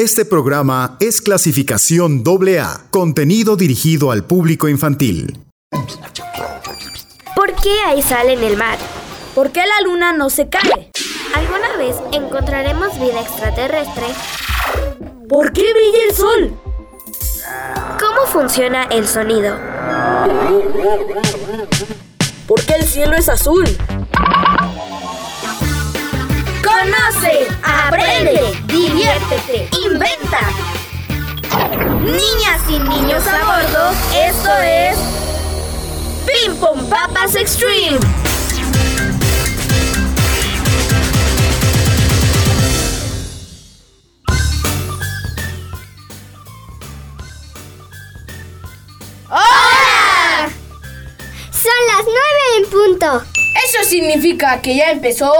Este programa es clasificación AA, contenido dirigido al público infantil. ¿Por qué hay sal en el mar? ¿Por qué la luna no se cae? ¿Alguna vez encontraremos vida extraterrestre? ¿Por qué brilla el sol? ¿Cómo funciona el sonido? ¿Por qué el cielo es azul? Conoce, aprende, diviértete, inventa. Niñas y niños a bordo, esto es Ping Pong Papas Extreme. ¡Hola! Son las nueve en punto. Eso significa que ya empezó.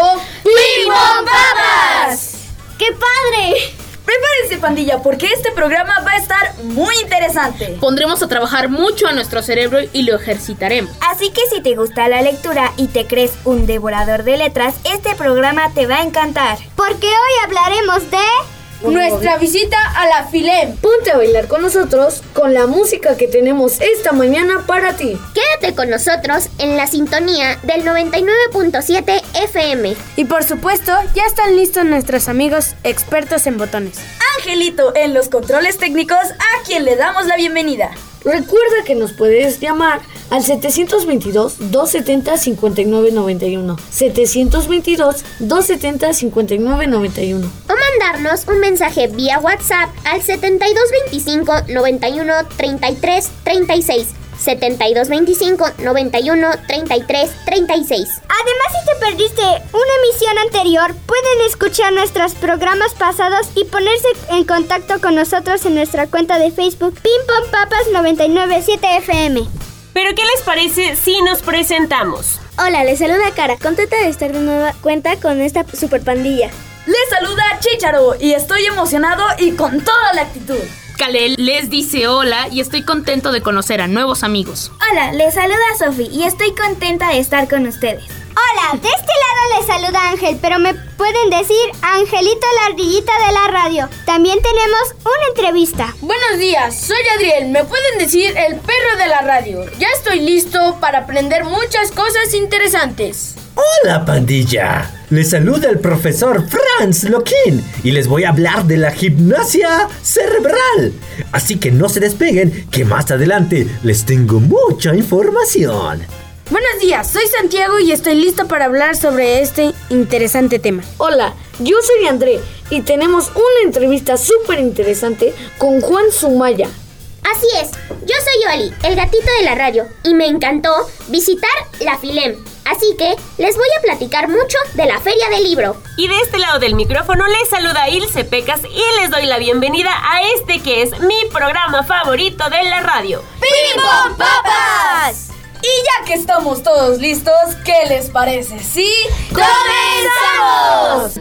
¡Ping Pong Papas! ¡Qué padre! Prepárense, pandilla, porque este programa va a estar muy interesante. Pondremos a trabajar mucho a nuestro cerebro y lo ejercitaremos. Así que si te gusta la lectura y te crees un devorador de letras, este programa te va a encantar. Porque hoy hablaremos de... Nuestra visita a la FILEM. Ponte a bailar con nosotros con la música que tenemos esta mañana para ti. Quédate con nosotros en la sintonía del 99.7 FM. Y por supuesto, ya están listos nuestros amigos expertos en botones. Angelito en los controles técnicos, a quien le damos la bienvenida. Recuerda que nos puedes llamar al 722-270-5991. 722-270-5991. Mandarnos un mensaje vía WhatsApp al 7225 91 33 36. 7225 91 33 36. Además, si te perdiste una emisión anterior, pueden escuchar nuestros programas pasados y ponerse en contacto con nosotros en nuestra cuenta de Facebook Ping Papas 997 FM. Pero ¿qué les parece si nos presentamos? Hola, les saluda Cara, contenta de estar de nueva cuenta con esta super pandilla. Les saluda Chicharo y estoy emocionado y con toda la actitud. Kalel les dice hola y estoy contento de conocer a nuevos amigos. Hola, les saluda Sofi y estoy contenta de estar con ustedes. Hola, de este lado les saluda Ángel, pero me pueden decir Angelito la ardillita de la radio. También tenemos una entrevista. Buenos días, soy Adriel. Me pueden decir el perro de la radio. Ya estoy listo para aprender muchas cosas interesantes. Hola pandilla, les saluda el profesor Franz Lokin y les voy a hablar de la gimnasia cerebral. Así que no se despeguen, que más adelante les tengo mucha información. Buenos días, soy Santiago y estoy listo para hablar sobre este interesante tema. Hola, yo soy André y tenemos una entrevista súper interesante con Juan Sumaya. Así es, yo soy Oli, el gatito de la radio, y me encantó visitar la Filem. Así que les voy a platicar mucho de la Feria del Libro. Y de este lado del micrófono les saluda Ilse Pecas y les doy la bienvenida a este que es mi programa favorito de la radio. ¡Ping Papas! Y ya que estamos todos listos, ¿qué les parece? ¿Sí? ¡Comenzamos!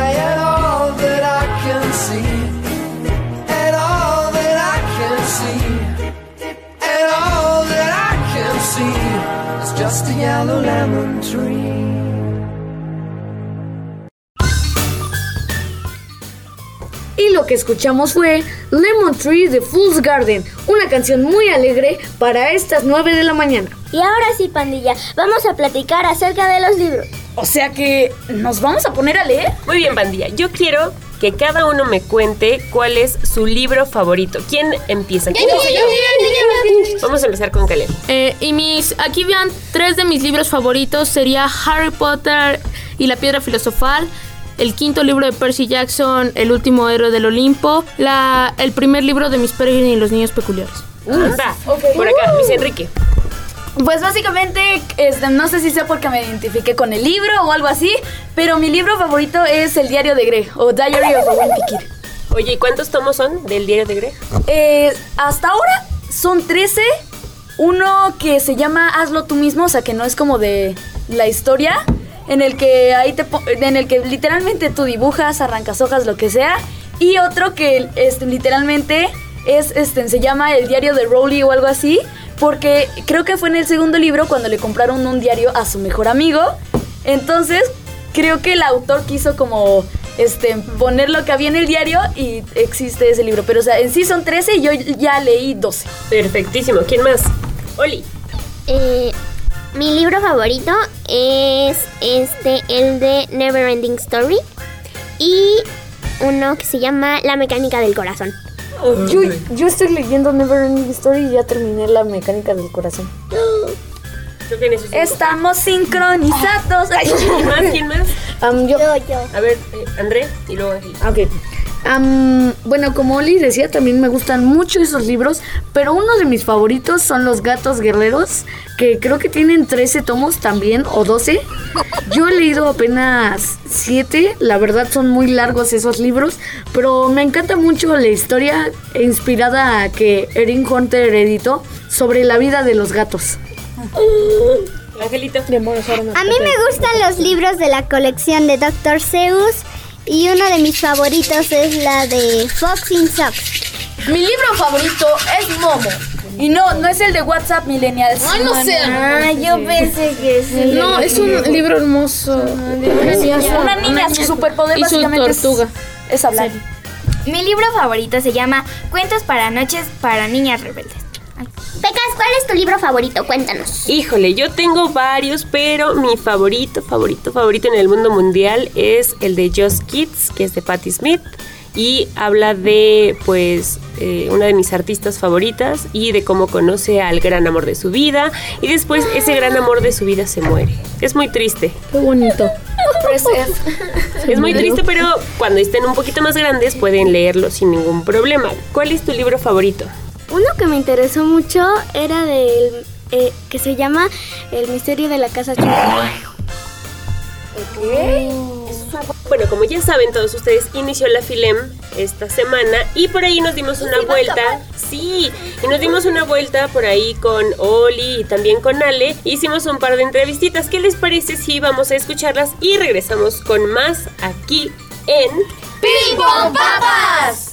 just a yellow lemon tree. Y lo que escuchamos fue Lemon Tree de Fool's Garden, una canción muy alegre para estas 9 de la mañana. Y ahora sí, pandilla, vamos a platicar acerca de los libros. O sea que nos vamos a poner a leer. Muy bien, pandilla. Yo quiero que cada uno me cuente cuál es su libro favorito. ¿Quién empieza? ¿Quién empieza yo? Vamos a empezar con Caleb. Eh, y mis, aquí vean tres de mis libros favoritos. Sería Harry Potter y la Piedra Filosofal. El quinto libro de Percy Jackson, El último héroe del Olimpo. La, el primer libro de Miss Peregrine y los niños peculiares. Anda. Por acá, Luis Enrique. Pues básicamente, este, no sé si sea porque me identifiqué con el libro o algo así, pero mi libro favorito es El Diario de Grey o Diary of a Wimpy Kid. Oye, ¿y cuántos tomos son del diario de Grey? Eh, hasta ahora son 13. Uno que se llama Hazlo tú mismo, o sea que no es como de la historia, en el que ahí te en el que literalmente tú dibujas, arrancas hojas, lo que sea, y otro que este, literalmente es este se llama El diario de Rowley o algo así, porque creo que fue en el segundo libro cuando le compraron un diario a su mejor amigo. Entonces, creo que el autor quiso como este poner lo que había en el diario y existe ese libro, pero o sea, en sí son 13 y yo ya leí 12. Perfectísimo. ¿Quién más? Oli. Eh, mi libro favorito es este, el de Neverending Story. Y uno que se llama La mecánica del corazón. Yo, yo estoy leyendo Neverending Story y ya terminé la mecánica del corazón. Estamos sincronizados. ¿Quién más? ¿Quién más? Am, yo, A ver, eh, André y luego Eli. Ah, Ok. Bueno, como Oli decía, también me gustan mucho esos libros, pero uno de mis favoritos son Los Gatos Guerreros, que creo que tienen 13 tomos también, o 12. Yo he leído apenas 7, la verdad son muy largos esos libros, pero me encanta mucho la historia inspirada que Erin Hunter editó sobre la vida de los gatos. Angelito. A mí me gustan los libros de la colección de Dr. Seuss y uno de mis favoritos es la de Fox in Socks. Mi libro favorito es Momo. Y no, no es el de WhatsApp Millennials. Ay, no sé. Ah, yo pensé que sí. No, es un libro hermoso. Una niña, su superpoder Y su básicamente tortuga. es hablar. Mi libro favorito se llama Cuentos para noches para niñas rebeldes. Pecas, ¿cuál es tu libro favorito? Cuéntanos. Híjole, yo tengo varios, pero mi favorito, favorito, favorito en el mundo mundial es el de Just Kids, que es de Patti Smith. Y habla de, pues, eh, una de mis artistas favoritas y de cómo conoce al gran amor de su vida. Y después ese gran amor de su vida se muere. Es muy triste. Qué bonito. Es muy triste, pero cuando estén un poquito más grandes pueden leerlo sin ningún problema. ¿Cuál es tu libro favorito? Uno que me interesó mucho era del eh, que se llama El misterio de la casa chica. Bueno, como ya saben todos ustedes, inició la FILEM esta semana y por ahí nos dimos una vuelta. Sí, y nos dimos una vuelta por ahí con Oli y también con Ale. Hicimos un par de entrevistitas. ¿Qué les parece si vamos a escucharlas y regresamos con más aquí en ¡Ping Pong Papas!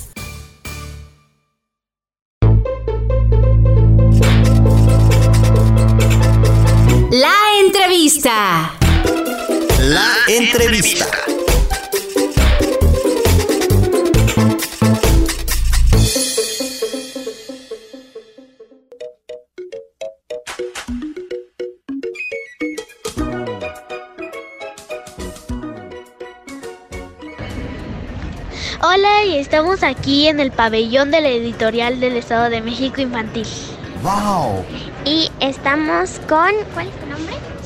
Entrevista. La entrevista. Hola y estamos aquí en el pabellón de la editorial del Estado de México Infantil. ¡Wow! Y estamos con... ¿Cuál es tu nombre?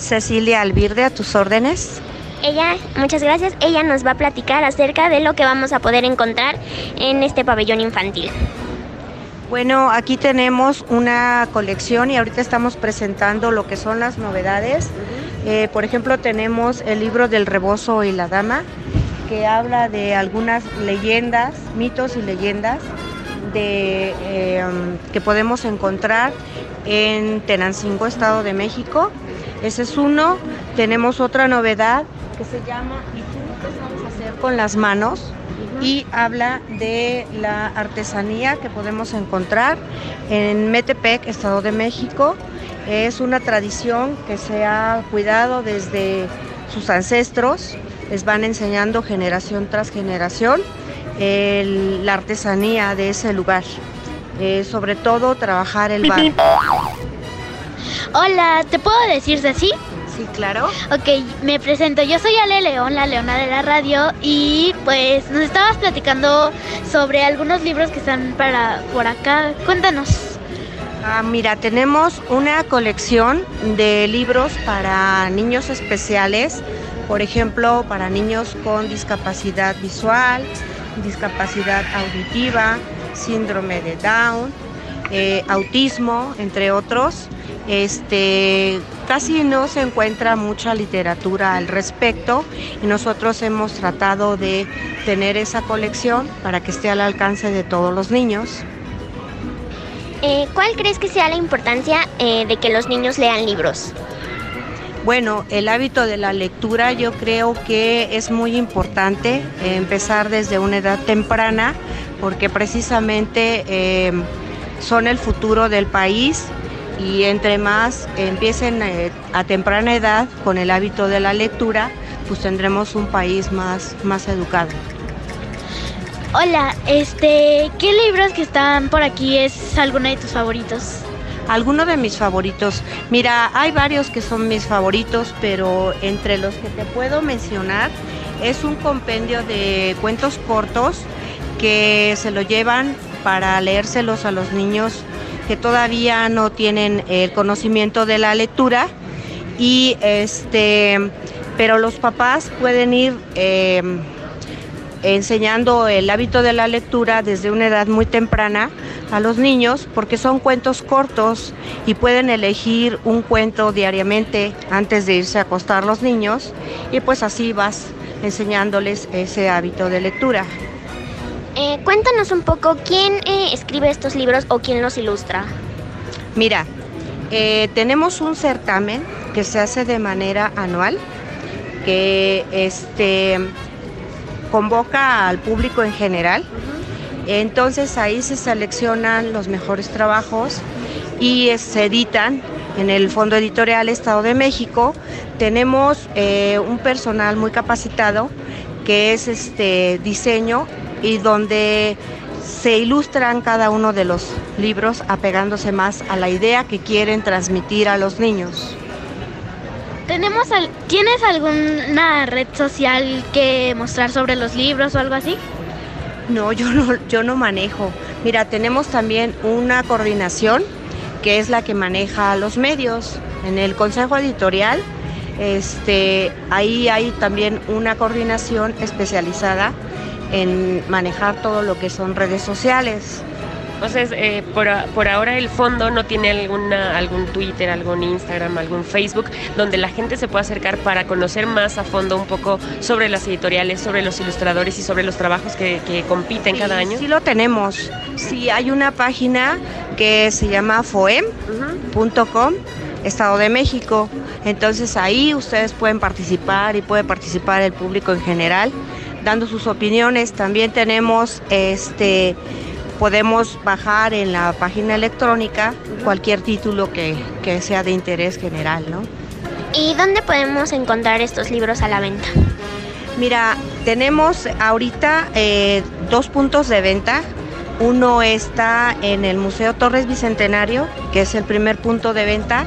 Cecilia Albirde, a tus órdenes. Ella, muchas gracias, ella nos va a platicar acerca de lo que vamos a poder encontrar en este pabellón infantil. Bueno, aquí tenemos una colección y ahorita estamos presentando lo que son las novedades. Eh, por ejemplo, tenemos el libro del rebozo y la dama, que habla de algunas leyendas, mitos y leyendas de, eh, que podemos encontrar en Tenancingo, Estado de México. Ese es uno. Tenemos otra novedad que se llama ¿Y tú qué sabes hacer con las manos? Y habla de la artesanía que podemos encontrar en Metepec, Estado de México. Es una tradición que se ha cuidado desde sus ancestros, les van enseñando generación tras generación el- la artesanía de ese lugar. Eh, sobre todo trabajar el barro. Hola, ¿te puedo decir Ceci? Sí, claro. Ok, me presento. Yo soy Ale León, la leona de la radio, y pues nos estabas platicando sobre algunos libros que están para por acá. Cuéntanos. Ah, mira, tenemos una colección de libros para niños especiales, por ejemplo, para niños con discapacidad visual, discapacidad auditiva, síndrome de Down, eh, autismo, entre otros. Este, casi no se encuentra mucha literatura al respecto y nosotros hemos tratado de tener esa colección para que esté al alcance de todos los niños. Eh, ¿Cuál crees que sea la importancia eh, de que los niños lean libros? Bueno, el hábito de la lectura yo creo que es muy importante eh, empezar desde una edad temprana porque precisamente son el futuro del país y entre más empiecen eh, a temprana edad con el hábito de la lectura, pues tendremos un país más, más educado. Hola, este, ¿qué libros que están por aquí es alguno de tus favoritos? Alguno de mis favoritos. Mira, hay varios que son mis favoritos, pero entre los que te puedo mencionar es un compendio de cuentos cortos que se lo llevan para leérselos a los niños que todavía no tienen el conocimiento de la lectura y este pero los papás pueden ir eh, enseñando el hábito de la lectura desde una edad muy temprana a los niños porque son cuentos cortos y pueden elegir un cuento diariamente antes de irse a acostar los niños y pues así vas enseñándoles ese hábito de lectura. Eh, cuéntanos un poco quién eh, escribe estos libros o quién los ilustra. Mira, eh, tenemos un certamen que se hace de manera anual que este convoca al público en general. Entonces ahí se seleccionan los mejores trabajos y se editan en el Fondo Editorial Estado de México. Tenemos eh, un personal muy capacitado que es este diseño y donde se ilustran cada uno de los libros apegándose más a la idea que quieren transmitir a los niños. ¿Tenemos al- ¿Tienes alguna red social que mostrar sobre los libros o algo así? No, yo no, yo no manejo. Mira, tenemos también una coordinación que es la que maneja los medios. En el Consejo Editorial, este, ahí hay también una coordinación especializada en manejar todo lo que son redes sociales. Entonces, eh, por, por ahora el fondo no tiene alguna, algún Twitter, algún Instagram, algún Facebook, donde la gente se pueda acercar para conocer más a fondo un poco sobre las editoriales, sobre los ilustradores y sobre los trabajos que, que compiten cada año. Sí lo tenemos. Sí, hay una página que se llama foem.com, Estado de México. Entonces ahí ustedes pueden participar y puede participar el público en general, dando sus opiniones. También tenemos este podemos bajar en la página electrónica cualquier título que, que sea de interés general, ¿no? ¿Y dónde podemos encontrar estos libros a la venta? Mira, tenemos ahorita eh, dos puntos de venta. Uno está en el Museo Torres Bicentenario, que es el primer punto de venta,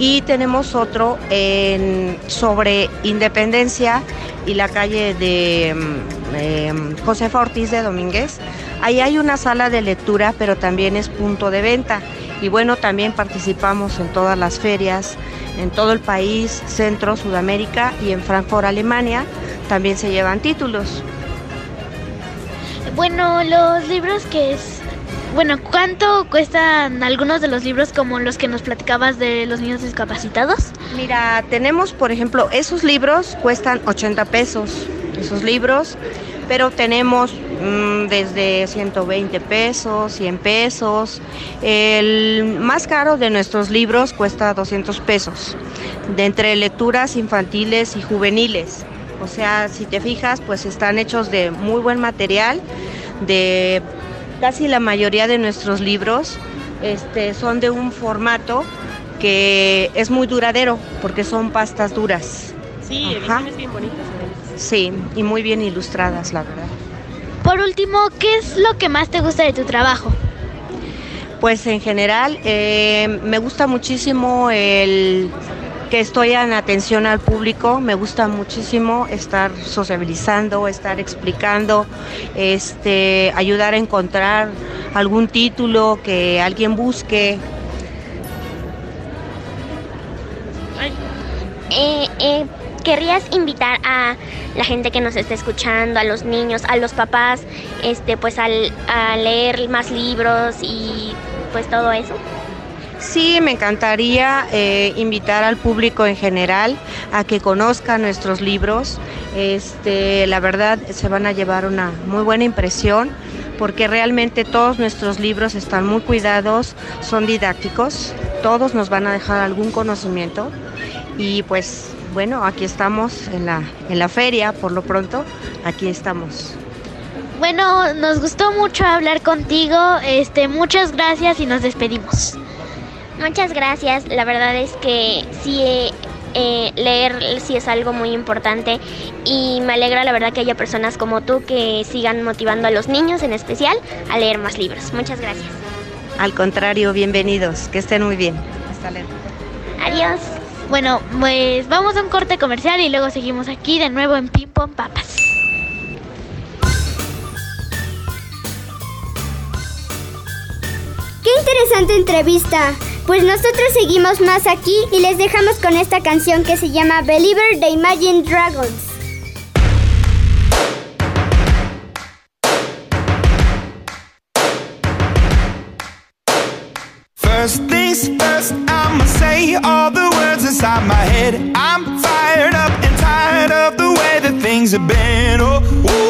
y tenemos otro sobre Independencia y la calle de mm, eh, Josefa Ortiz de Domínguez. Ahí hay una sala de lectura, pero también es punto de venta. Y bueno, también participamos en todas las ferias, en todo el país, Centro, Sudamérica y en Frankfurt, Alemania, también se llevan títulos. Bueno, los libros que es... Bueno, ¿cuánto cuestan algunos de los libros como los que nos platicabas de los niños discapacitados? Mira, tenemos, por ejemplo, esos libros cuestan 80 pesos, esos libros, pero tenemos mm, desde 120 pesos, 100 pesos. El más caro de nuestros libros cuesta 200 pesos, de entre lecturas infantiles y juveniles. O sea, si te fijas, pues están hechos de muy buen material, de casi la mayoría de nuestros libros este, son de un formato que es muy duradero porque son pastas duras. Sí, ediciones bien bonitas. además. Sí, y muy bien ilustradas, la verdad. Por último, ¿qué es lo que más te gusta de tu trabajo? Pues en general eh, me gusta muchísimo el que estoy en atención al público, me gusta muchísimo estar sociabilizando, estar explicando, este, ayudar a encontrar algún título que alguien busque. Eh, eh, ¿Querrías invitar a la gente que nos esté escuchando, a los niños, a los papás, este, pues al, a leer más libros y pues todo eso? Sí, me encantaría eh, invitar al público en general a que conozca nuestros libros. Este, la verdad, se van a llevar una muy buena impresión porque realmente todos nuestros libros están muy cuidados, son didácticos, todos nos van a dejar algún conocimiento y pues bueno, aquí estamos en la, en la feria, por lo pronto, aquí estamos. Bueno, nos gustó mucho hablar contigo. Este, muchas gracias y nos despedimos. Muchas gracias. La verdad es que sí, eh, eh, leer sí es algo muy importante y me alegra la verdad que haya personas como tú que sigan motivando a los niños en especial a leer más libros. Muchas gracias. Al contrario, bienvenidos, que estén muy bien. Hasta luego. Adiós. Bueno, pues vamos a un corte comercial y luego seguimos aquí de nuevo en Ping Pong Papas. ¡Qué interesante entrevista! Pues nosotros seguimos más aquí y les dejamos con esta canción que se llama Believer de Imagine Dragons. First things first, I'ma say all the words inside my head. I'm fired up and tired of the way that things have been. Oh, ooh,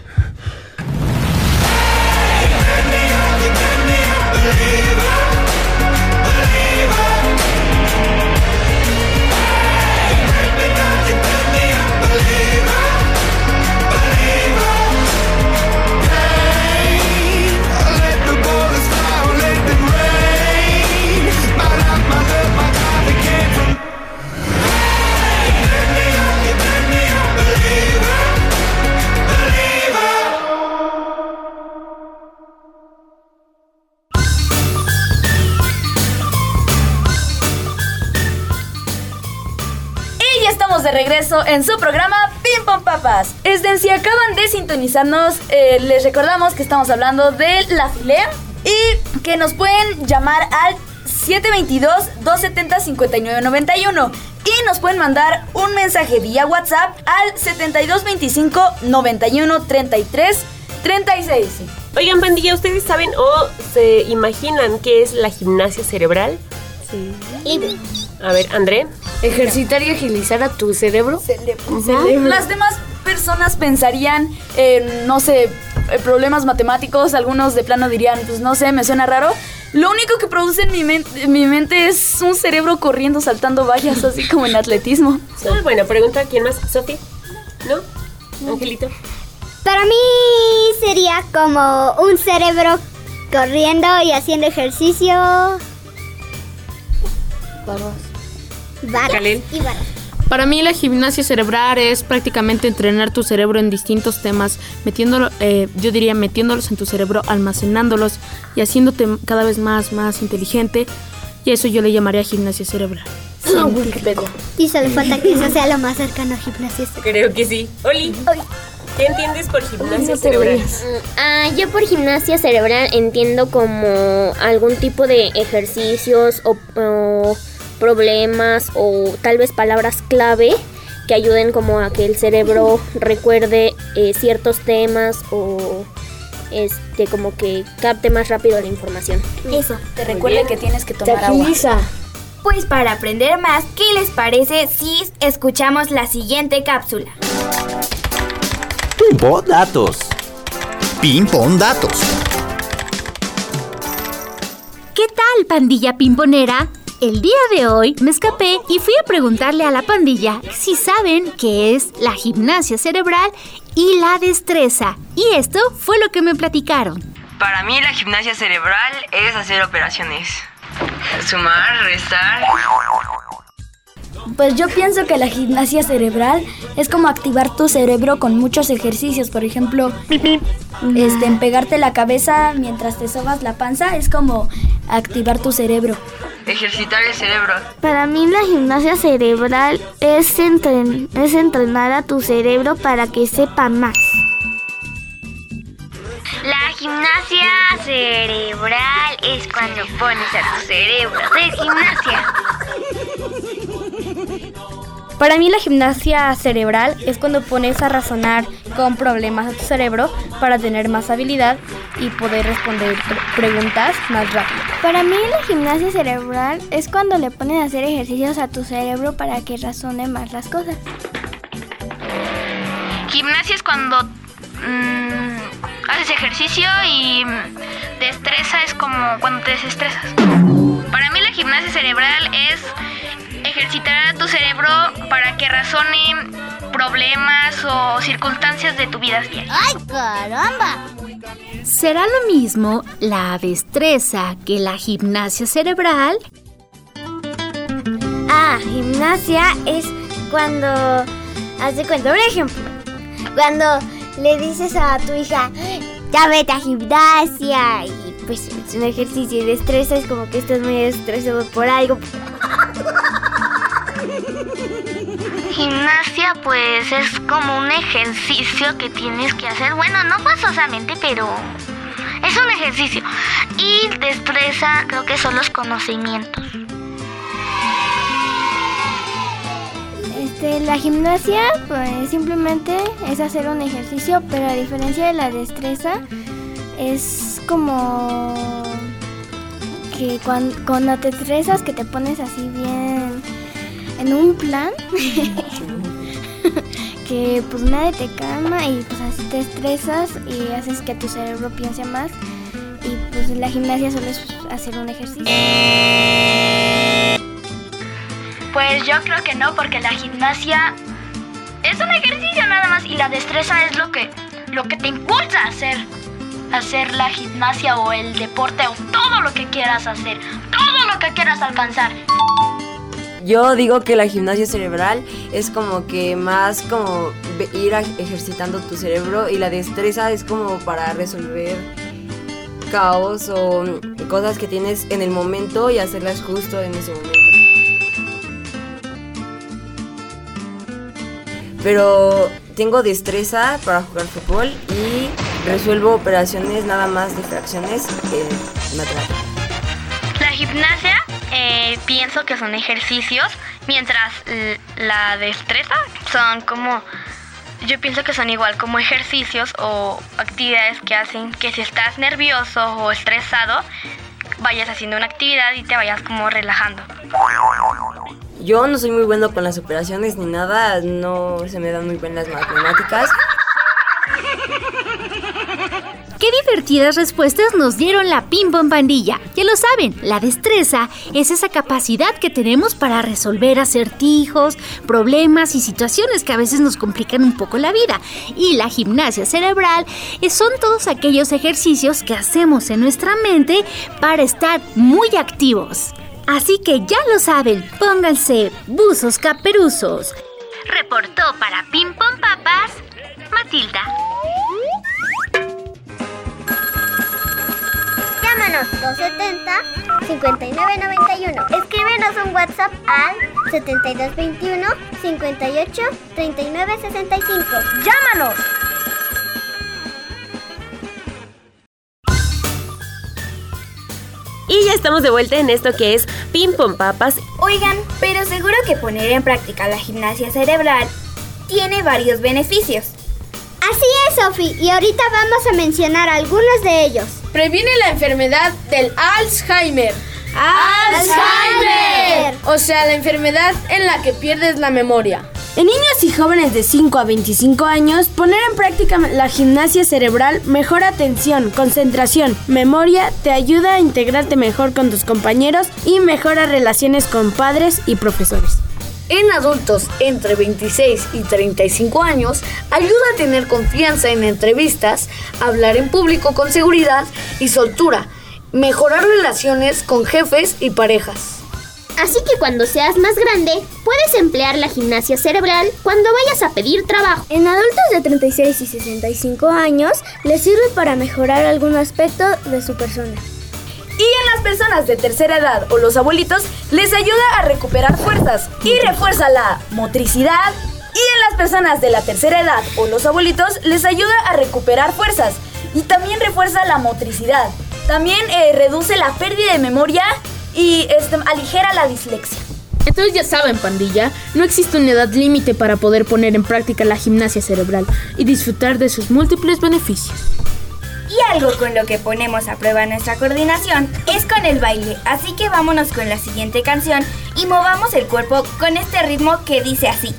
Regreso en su programa Pim Pom Papas. Es de si acaban de sintonizarnos, eh, les recordamos que estamos hablando de la filea y que nos pueden llamar al 722-270-5991 y nos pueden mandar un mensaje vía WhatsApp al 7225-913336. Oigan, pandilla, ¿ustedes saben o se imaginan qué es la gimnasia cerebral? Sí. A ver, André. Ejercitar y agilizar a tu cerebro. Las demás personas pensarían en, no sé, eh, problemas matemáticos, algunos de plano dirían, pues no sé, me suena raro. Lo único que produce en mi, men- en mi mente es un cerebro corriendo, saltando vallas, así como en atletismo. Ah, bueno, pregunta quién más. ¿Sofi? ¿No? ¿Angelito? Para mí sería como un cerebro corriendo y haciendo ejercicio. Barras. Kalel. y barras. Para mí la gimnasia cerebral es prácticamente entrenar tu cerebro en distintos temas, metiéndolo, eh, yo diría metiéndolos en tu cerebro, almacenándolos y haciéndote cada vez más, más inteligente. Y eso yo le llamaría gimnasia cerebral. Y solo falta que eso sea lo más cercano a gimnasia. Creo que sí. Oli, ¿qué entiendes por gimnasia cerebral? Ah, yo por gimnasia cerebral entiendo como algún tipo de ejercicios o, o problemas o tal vez palabras clave que ayuden como a que el cerebro recuerde eh, ciertos temas o este como que capte más rápido la información. Eso. Te recuerde que tienes que tomar agua. Pues para aprender más, ¿qué les parece si escuchamos la siguiente cápsula? Pimpo Datos. Ping-pong datos. ¿Qué tal, pandilla pimponera? El día de hoy me escapé y fui a preguntarle a la pandilla si saben qué es la gimnasia cerebral y la destreza. Y esto fue lo que me platicaron. Para mí la gimnasia cerebral es hacer operaciones. Sumar, restar. Pues yo pienso que la gimnasia cerebral es como activar tu cerebro con muchos ejercicios. Por ejemplo, este, en pegarte la cabeza mientras te sobas la panza es como activar tu cerebro. Ejercitar el cerebro. Para mí la gimnasia cerebral es, entren- es entrenar a tu cerebro para que sepa más. La gimnasia cerebral es cuando pones a tu cerebro hacer gimnasia. Para mí la gimnasia cerebral es cuando pones a razonar con problemas a tu cerebro para tener más habilidad y poder responder preguntas más rápido. Para mí la gimnasia cerebral es cuando le ponen a hacer ejercicios a tu cerebro para que razone más las cosas. Gimnasia es cuando mm, haces ejercicio y mm, destreza es como cuando te desestresas. Para mí la gimnasia cerebral es ejercitar a tu cerebro para que razone problemas o circunstancias de tu vida diaria. ¡Ay, caramba! ¿Será lo mismo la destreza que la gimnasia cerebral? Ah, gimnasia es cuando... Haz de cuenta, un ejemplo. Cuando le dices a tu hija, ya vete a gimnasia. Y pues es un ejercicio de destreza, es como que estás muy estresado por algo. Gimnasia pues es como un ejercicio que tienes que hacer. Bueno, no forzosamente, pero es un ejercicio. Y destreza creo que son los conocimientos. Este, la gimnasia pues simplemente es hacer un ejercicio, pero a diferencia de la destreza es como que cuando, cuando te estresas que te pones así bien en un plan que pues nadie te calma y pues te estresas y haces que tu cerebro piense más y pues la gimnasia solo es hacer un ejercicio. Pues yo creo que no, porque la gimnasia es un ejercicio nada más y la destreza es lo que, lo que te impulsa a hacer, hacer la gimnasia o el deporte o todo lo que quieras hacer, todo lo que quieras alcanzar. Yo digo que la gimnasia cerebral es como que más como ir ejercitando tu cerebro y la destreza es como para resolver caos o cosas que tienes en el momento y hacerlas justo en ese momento. Pero tengo destreza para jugar fútbol y resuelvo operaciones nada más de fracciones en matemáticas. La gimnasia eh, pienso que son ejercicios, mientras la destreza son como, yo pienso que son igual como ejercicios o actividades que hacen que si estás nervioso o estresado, vayas haciendo una actividad y te vayas como relajando. Yo no soy muy bueno con las operaciones ni nada, no se me dan muy bien las matemáticas. ¡Qué divertidas respuestas nos dieron la Ping Pandilla! Ya lo saben, la destreza es esa capacidad que tenemos para resolver acertijos, problemas y situaciones que a veces nos complican un poco la vida. Y la gimnasia cerebral son todos aquellos ejercicios que hacemos en nuestra mente para estar muy activos. Así que ya lo saben, pónganse buzos caperuzos. Reportó para Ping Pong Papas, Matilda. Llámanos 270-5991. Escríbenos un WhatsApp al 7221 58 39 65. ¡Llámanos! Y ya estamos de vuelta en esto que es Ping Pong Papas. Oigan, pero seguro que poner en práctica la gimnasia cerebral tiene varios beneficios. Así es, Sofi, y ahorita vamos a mencionar algunos de ellos. Previene la enfermedad del Alzheimer. ¡Alzheimer! O sea, la enfermedad en la que pierdes la memoria. En niños y jóvenes de 5 a 25 años, poner en práctica la gimnasia cerebral mejora atención, concentración, memoria, te ayuda a integrarte mejor con tus compañeros y mejora relaciones con padres y profesores. En adultos entre 26 y 35 años, ayuda a tener confianza en entrevistas, hablar en público con seguridad y soltura, mejorar relaciones con jefes y parejas. Así que cuando seas más grande, puedes emplear la gimnasia cerebral cuando vayas a pedir trabajo. En adultos de 36 y 65 años les sirve para mejorar algún aspecto de su persona. Y en las personas de tercera edad o los abuelitos les ayuda a recuperar fuerzas y refuerza la motricidad. Y en las personas de la tercera edad o los abuelitos les ayuda a recuperar fuerzas y también refuerza la motricidad. También eh, reduce la pérdida de memoria y este, aligera la dislexia. Entonces ya saben, pandilla, no existe una edad límite para poder poner en práctica la gimnasia cerebral y disfrutar de sus múltiples beneficios. Y algo con lo que ponemos a prueba nuestra coordinación es con el baile, así que vámonos con la siguiente canción y movamos el cuerpo con este ritmo que dice así.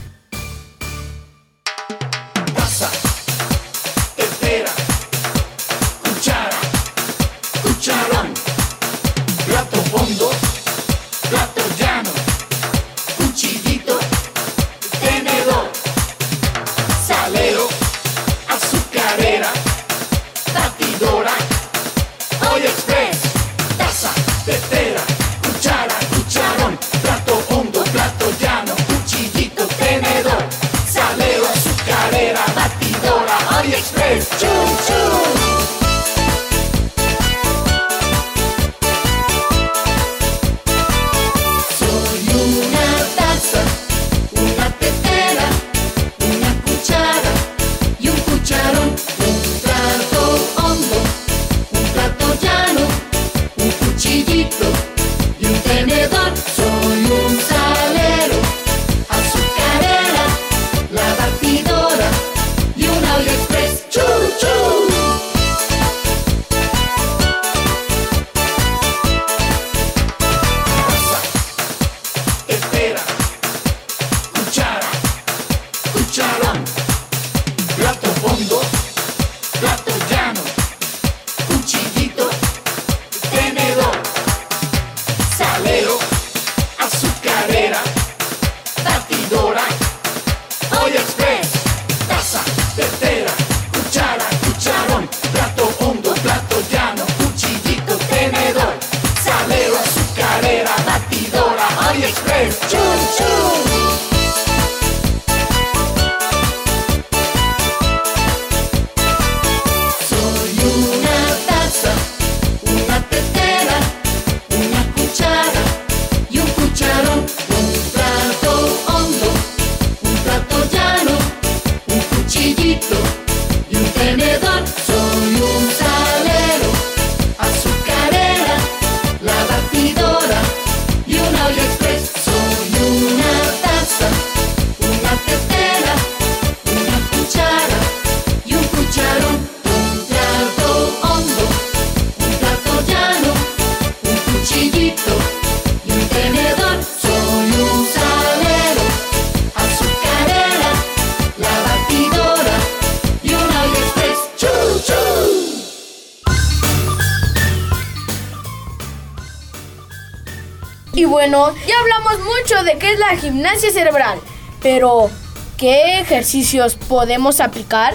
Y bueno, ya hablamos mucho de qué es la gimnasia cerebral, pero ¿qué ejercicios podemos aplicar?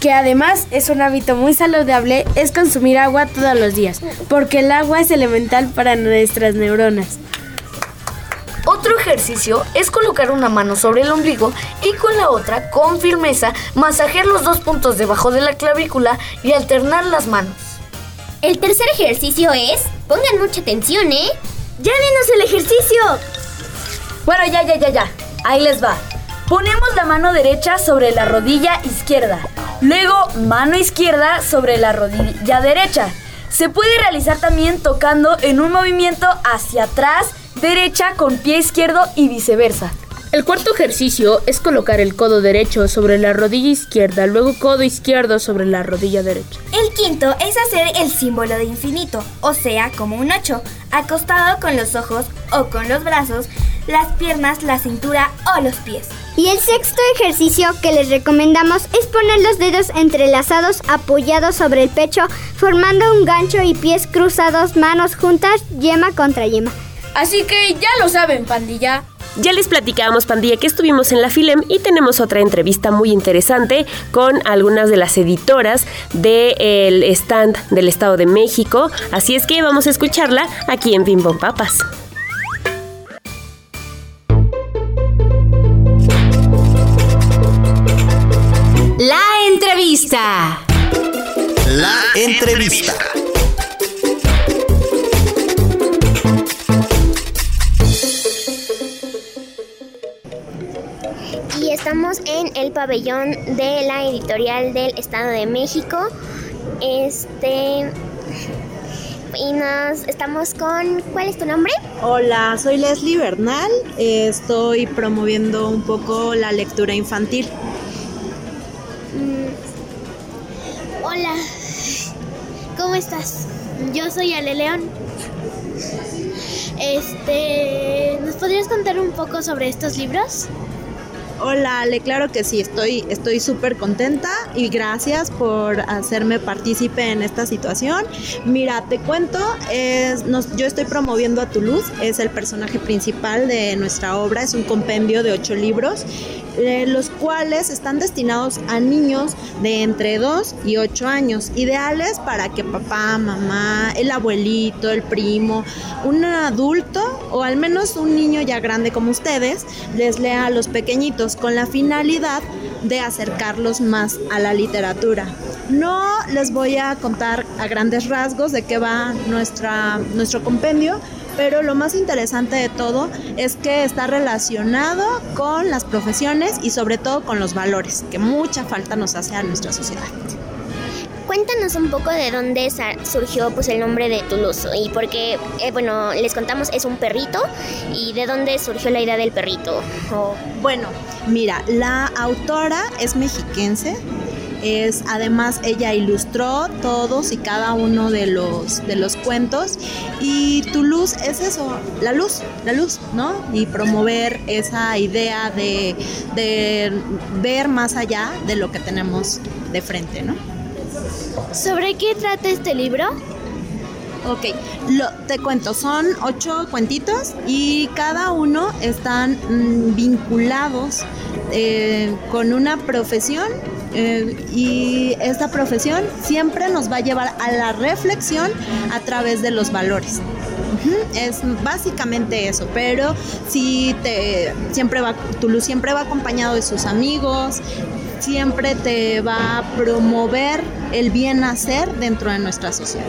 Que además es un hábito muy saludable es consumir agua todos los días, porque el agua es elemental para nuestras neuronas. Otro ejercicio es colocar una mano sobre el ombligo y con la otra, con firmeza, masajear los dos puntos debajo de la clavícula y alternar las manos. El tercer ejercicio es, pongan mucha atención, ¿eh? ¡Ya dinos el ejercicio! Bueno, ya, ya, ya, ya. Ahí les va. Ponemos la mano derecha sobre la rodilla izquierda. Luego, mano izquierda sobre la rodilla derecha. Se puede realizar también tocando en un movimiento hacia atrás, derecha con pie izquierdo y viceversa. El cuarto ejercicio es colocar el codo derecho sobre la rodilla izquierda, luego codo izquierdo sobre la rodilla derecha. El quinto es hacer el símbolo de infinito, o sea, como un 8, acostado con los ojos o con los brazos, las piernas, la cintura o los pies. Y el sexto ejercicio que les recomendamos es poner los dedos entrelazados apoyados sobre el pecho, formando un gancho y pies cruzados, manos juntas, yema contra yema. Así que ya lo saben, pandilla. Ya les platicábamos, pandilla, que estuvimos en la FILEM y tenemos otra entrevista muy interesante con algunas de las editoras del stand del Estado de México. Así es que vamos a escucharla aquí en Pom Papas. La entrevista. La entrevista. Estamos en el pabellón de la editorial del Estado de México. Este. y nos estamos con... ¿Cuál es tu nombre? Hola, soy Leslie Bernal. Estoy promoviendo un poco la lectura infantil. Mm. Hola, ¿cómo estás? Yo soy Ale León. Este, ¿nos podrías contar un poco sobre estos libros? Hola, Ale, claro que sí, estoy estoy súper contenta y gracias por hacerme partícipe en esta situación. Mira, te cuento, yo estoy promoviendo a Toulouse, es el personaje principal de nuestra obra, es un compendio de ocho libros, eh, los cuales están destinados a niños de entre 2 y 8 años, ideales para que papá, mamá, el abuelito, el primo, un adulto o al menos un niño ya grande como ustedes les lea a los pequeñitos con la finalidad de acercarlos más a la literatura. No les voy a contar a grandes rasgos de qué va nuestra, nuestro compendio, pero lo más interesante de todo es que está relacionado con las profesiones y sobre todo con los valores, que mucha falta nos hace a nuestra sociedad. Cuéntanos un poco de dónde surgió pues el nombre de Toulouse y porque, eh, bueno, les contamos es un perrito y de dónde surgió la idea del perrito. Bueno, mira, la autora es mexiquense. Es además ella ilustró todos y cada uno de los de los cuentos y tu luz es eso, la luz, la luz, ¿no? Y promover esa idea de, de ver más allá de lo que tenemos de frente, ¿no? ¿Sobre qué trata este libro? Ok, lo, te cuento, son ocho cuentitos y cada uno están mm, vinculados eh, con una profesión eh, y esta profesión siempre nos va a llevar a la reflexión a través de los valores. Es básicamente eso, pero si te siempre va, Toulouse siempre va acompañado de sus amigos, siempre te va a promover el bien hacer dentro de nuestra sociedad.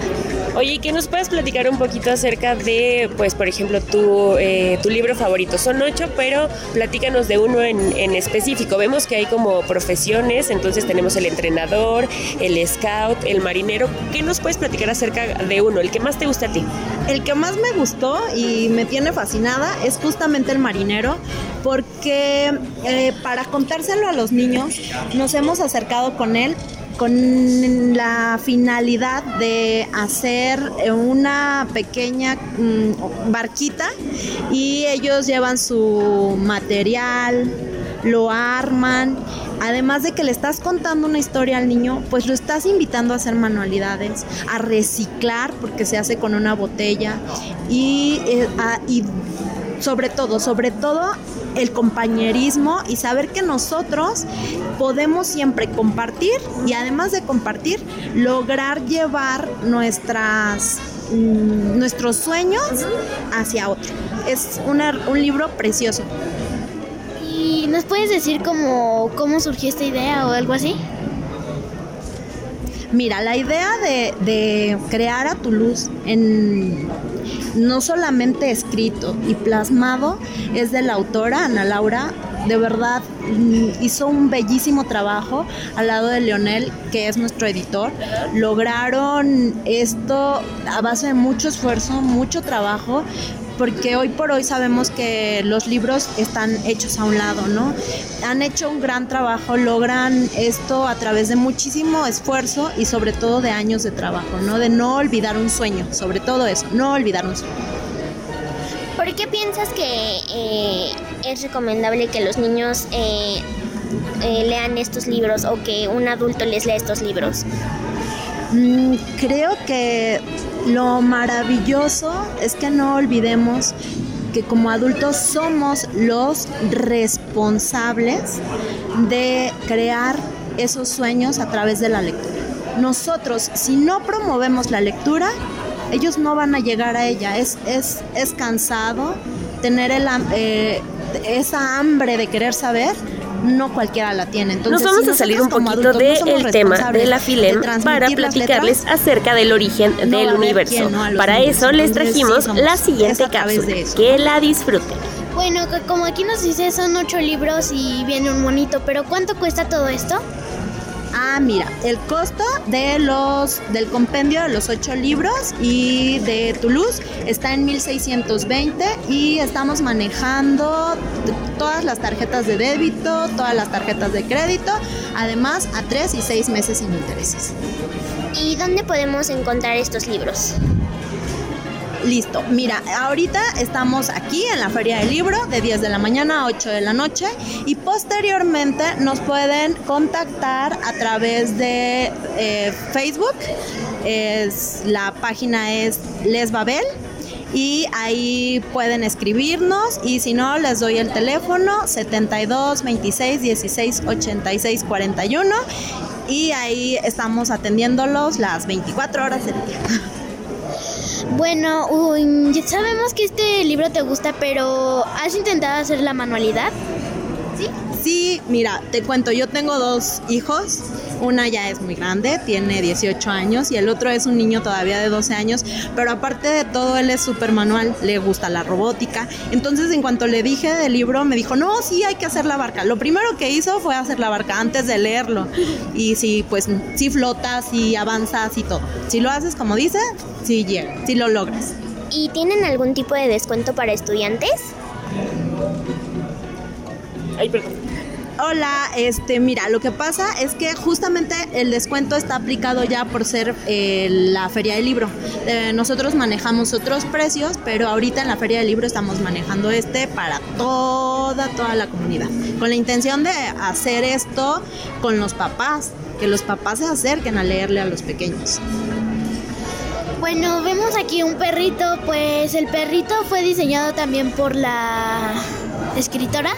Oye, ¿y que nos puedas platicar un poquito acerca de, pues, por ejemplo, tu, eh, tu libro favorito? Son ocho, pero platícanos de uno en, en específico. Vemos que hay como profesiones, entonces tenemos el entrenador, el scout, el marinero. ¿Qué nos puedes platicar acerca de uno, el que más te gusta a ti? El que más me gustó y me tiene fascinada es justamente el marinero, porque eh, para contárselo a los niños nos hemos acercado con él con la finalidad de hacer una pequeña mm, barquita y ellos llevan su material, lo arman. Además de que le estás contando una historia al niño, pues lo estás invitando a hacer manualidades, a reciclar, porque se hace con una botella, y, eh, sobre todo, sobre todo el compañerismo y saber que nosotros podemos siempre compartir y además de compartir, lograr llevar nuestras mm, nuestros sueños hacia otro. Es una- un libro precioso. ¿Y nos puedes decir cómo, cómo surgió esta idea o algo así? Mira, la idea de, de crear a Toulouse en no solamente escrito y plasmado es de la autora Ana Laura. De verdad mm, hizo un bellísimo trabajo al lado de Leonel, que es nuestro editor. Lograron esto a base de mucho esfuerzo, mucho trabajo, porque hoy por hoy sabemos que los libros están hechos a un lado, ¿no? Han hecho un gran trabajo, logran esto a través de muchísimo esfuerzo y sobre todo de años de trabajo, ¿no? De no olvidar un sueño, sobre todo eso, no olvidar un sueño. ¿Por qué piensas que eh, es recomendable que los niños eh, eh, lean estos libros o que un adulto les lea estos libros? Mm, creo que lo maravilloso es que no olvidemos que como adultos somos los responsables de crear esos sueños a través de la lectura. Nosotros, si no promovemos la lectura, ellos no van a llegar a ella. Es, es, es cansado tener eh, esa hambre de querer saber. No cualquiera la tiene. Entonces, Nos vamos si a salir un poquito adultos no somos del tema de la FILEM de para platicarles letras, acerca del origen no del universo. no para niños. eso les sí, trajimos la siguiente cápsula. de eso. Que la disfruten. Bueno, co- como aquí nos dice, son ocho libros y viene un monito, pero ¿cuánto cuesta todo esto? Ah, mira, el costo de los del compendio de los ocho libros y de Toulouse está en 1620 y estamos manejando todas las tarjetas de débito, todas las tarjetas de crédito, además a tres y seis meses sin intereses. ¿Y dónde podemos encontrar estos libros? Listo, mira, ahorita estamos aquí en la Feria del Libro de 10 de la mañana a 8 de la noche y posteriormente nos pueden contactar a través de eh, Facebook. Es, la página es Les Babel y ahí pueden escribirnos y si no les doy el teléfono 72 26 16 86 41 y ahí estamos atendiéndolos las 24 horas del día. Bueno, uy, sabemos que este libro te gusta, pero ¿has intentado hacer la manualidad? ¿Sí? Mira, te cuento, yo tengo dos hijos. Una ya es muy grande, tiene 18 años, y el otro es un niño todavía de 12 años, pero aparte de todo, él es súper manual, le gusta la robótica. Entonces, en cuanto le dije del libro, me dijo, no, sí, hay que hacer la barca. Lo primero que hizo fue hacer la barca antes de leerlo. Y sí, pues sí flotas, sí avanzas y todo. Si lo haces como dice, sí llega, sí lo logras. ¿Y tienen algún tipo de descuento para estudiantes? Ay, perdón. Hola, este, mira, lo que pasa es que justamente el descuento está aplicado ya por ser eh, la feria del libro. Eh, nosotros manejamos otros precios, pero ahorita en la feria del libro estamos manejando este para toda, toda la comunidad. Con la intención de hacer esto con los papás, que los papás se acerquen a leerle a los pequeños. Bueno, vemos aquí un perrito, pues el perrito fue diseñado también por la escritora.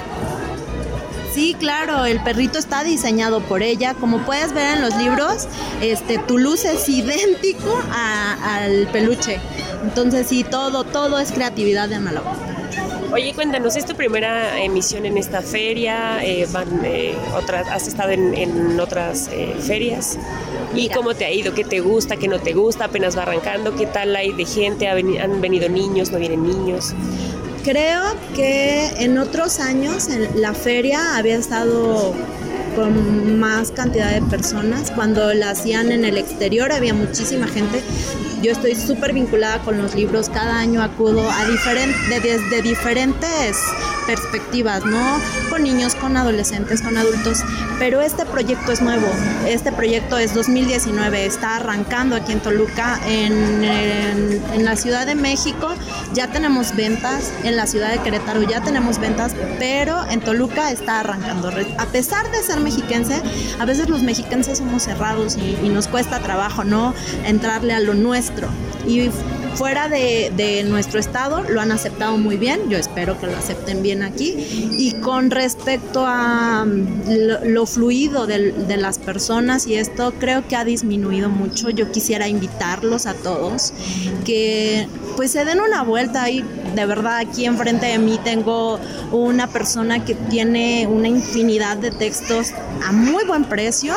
Sí, claro, el perrito está diseñado por ella. Como puedes ver en los libros, este Toulouse es idéntico a- al peluche. Entonces sí, todo, todo es creatividad de Malabo. Oye, cuéntanos, ¿es tu primera emisión en esta feria? Eh, van, eh, otras, ¿Has estado en, en otras eh, ferias? ¿Y cómo te ha ido? ¿Qué te gusta? ¿Qué no te gusta? ¿Apenas va arrancando? ¿Qué tal hay de gente? ¿Ha veni- ¿Han venido niños? ¿No vienen niños? Creo que en otros años en la feria había estado con más cantidad de personas. Cuando la hacían en el exterior había muchísima gente. Yo estoy súper vinculada con los libros. Cada año acudo a diferen- de- desde diferentes perspectivas, ¿no? Con niños, con adolescentes, con adultos. Pero este proyecto es nuevo. Este proyecto es 2019. Está arrancando aquí en Toluca. En, en- en la Ciudad de México ya tenemos ventas. En la ciudad de Querétaro ya tenemos ventas. Pero en Toluca está arrancando. A pesar de ser mexiquense, a veces los mexiquenses somos cerrados y, y nos cuesta trabajo, ¿no? Entrarle a lo nuestro. Y fuera de, de nuestro estado lo han aceptado muy bien, yo espero que lo acepten bien aquí. Y con respecto a mm, lo, fluido del- de, las personas y esto, creo que ha disminuido mucho. Yo quisiera invitarlos a todos que pues se den una vuelta ahí. De verdad, aquí enfrente de mí tengo una persona que tiene una infinidad de textos a muy buen precio,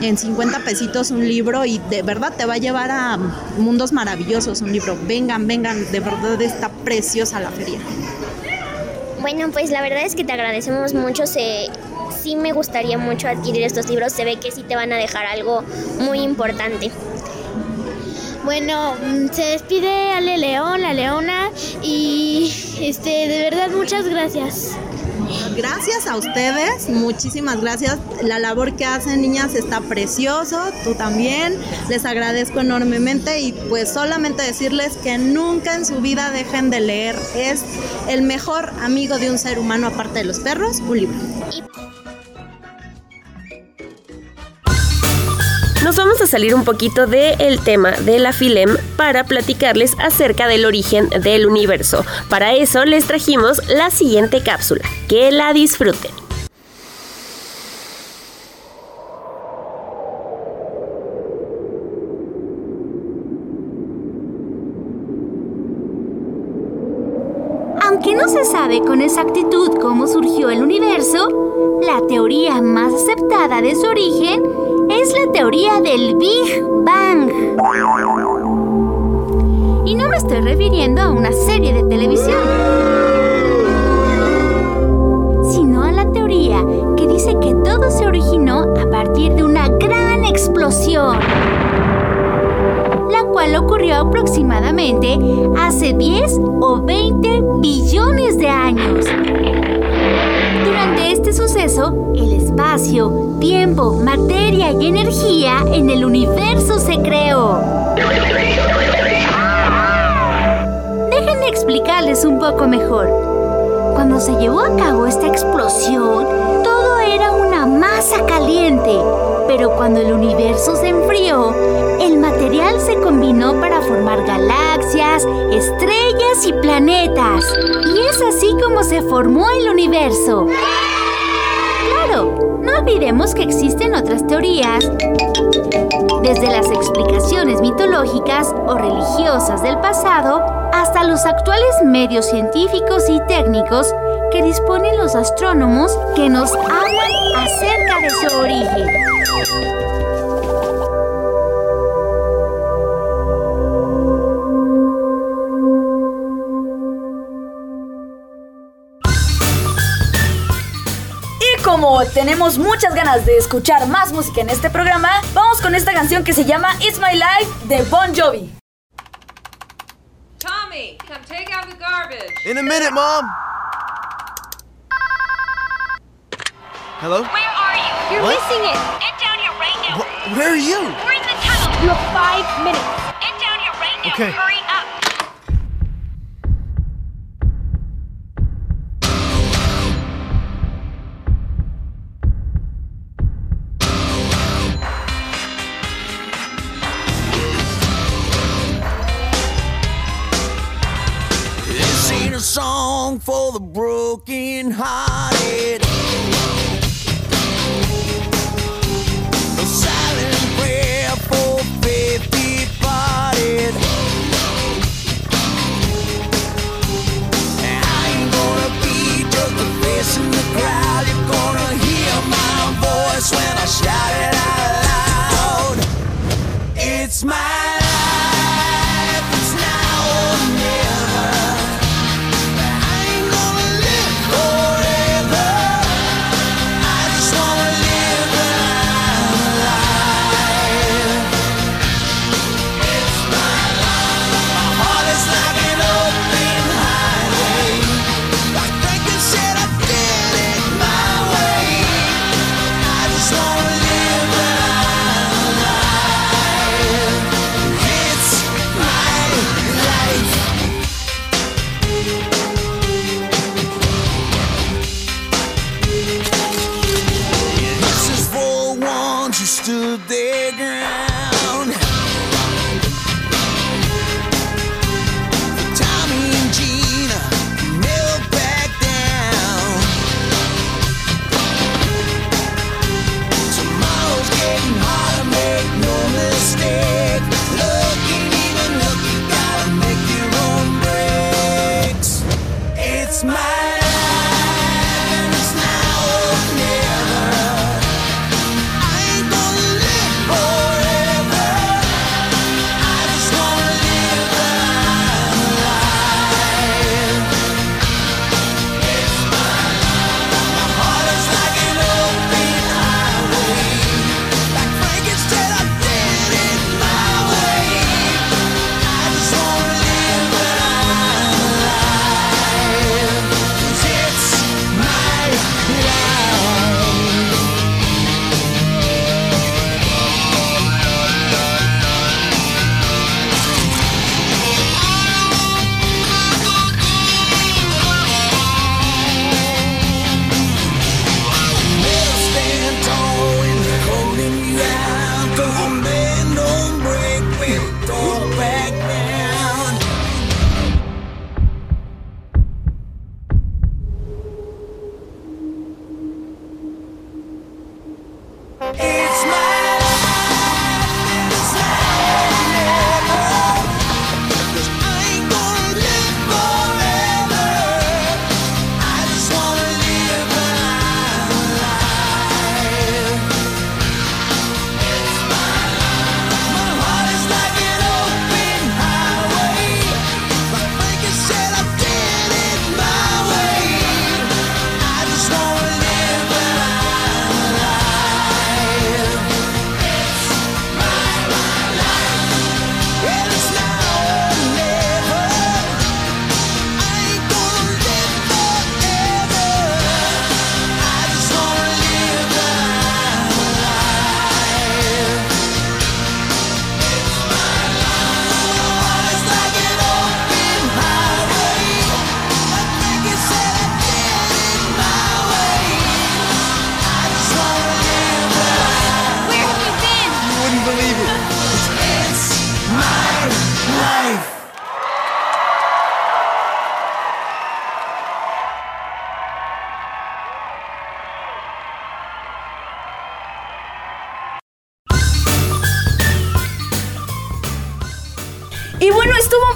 en 50 pesitos un libro y de verdad te va a llevar a mundos maravillosos un libro. Vengan, vengan, de verdad está preciosa la feria. Bueno, pues la verdad es que te agradecemos mucho. Sí me gustaría mucho adquirir estos libros. Se ve que sí te van a dejar algo muy importante. Bueno, mm, se despide Ale León, la Leona, y este, de verdad muchas gracias. Gracias a ustedes, muchísimas gracias. La labor que hacen, niñas, está precioso. Tú también. Les agradezco enormemente y pues solamente decirles que nunca en su vida dejen de leer. Es el mejor amigo de un ser humano aparte de los perros, un libro. Nos vamos a salir un poquito del tema de la Filem para platicarles acerca del origen del universo. Para eso les trajimos la siguiente cápsula. Que la disfruten. Aunque no se con exactitud cómo surgió el universo, la teoría más aceptada de su origen es la teoría del Big Bang. Y no me estoy refiriendo a una serie de televisión, sino a la teoría que dice que todo se originó a partir de una gran explosión, la cual ocurrió aproximadamente hace 10 o 20 billones de años. Durante este suceso, el espacio, tiempo, materia y energía en el universo se creó. Déjenme explicarles un poco mejor. Cuando se llevó a cabo esta explosión, masa caliente. Pero cuando el universo se enfrió, el material se combinó para formar galaxias, estrellas y planetas. Y es así como se formó el universo. Claro, no olvidemos que existen otras teorías, desde las explicaciones mitológicas o religiosas del pasado hasta los actuales medios científicos y técnicos que disponen los astrónomos que nos hablan acerca de su origen. Y como tenemos muchas ganas de escuchar más música en este programa, vamos con esta canción que se llama It's My Life de Bon Jovi. Tommy, come take out the garbage. In a minute, Mom. Hello? Where are you? You're What? missing it. Get down here right now. Wh- where are you? We're in the tunnel. You have five minutes. Get down here right now. Okay. Hurry up. This ain't a song for the broken hearted. Shout it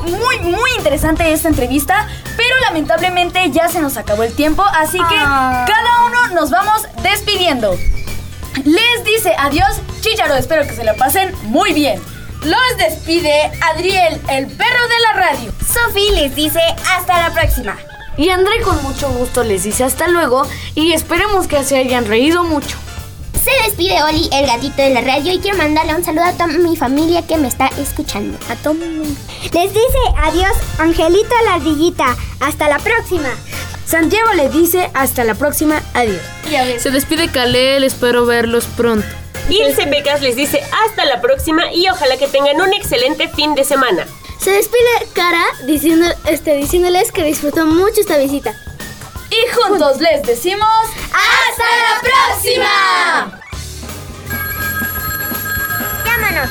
muy, muy interesante esta entrevista, pero lamentablemente ya se nos acabó el tiempo, así que Ah. cada uno nos vamos despidiendo. Les dice adiós, Chicharo, espero que se la pasen muy bien. Los despide Adriel, el perro de la radio. Sofi les dice hasta la próxima. Y André con mucho gusto les dice hasta luego y esperemos que se hayan reído mucho. Se despide Oli, el gatito de la radio, y quiero mandarle un saludo a toda mi familia que me está escuchando. A todo Les dice adiós Angelito la ardillita. Hasta la próxima. Santiago le dice hasta la próxima, adiós. Se despide Kalel, espero verlos pronto. Ilse Becas les dice hasta la próxima y ojalá que tengan un excelente fin de semana. Se despide Cara diciendo, este, diciéndoles que disfrutó mucho esta visita. Y juntos les decimos ¡Hasta la próxima! Llámanos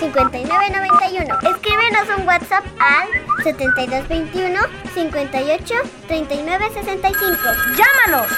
270-5991. Escríbenos un WhatsApp al 7221 58 39 65. ¡Llámanos!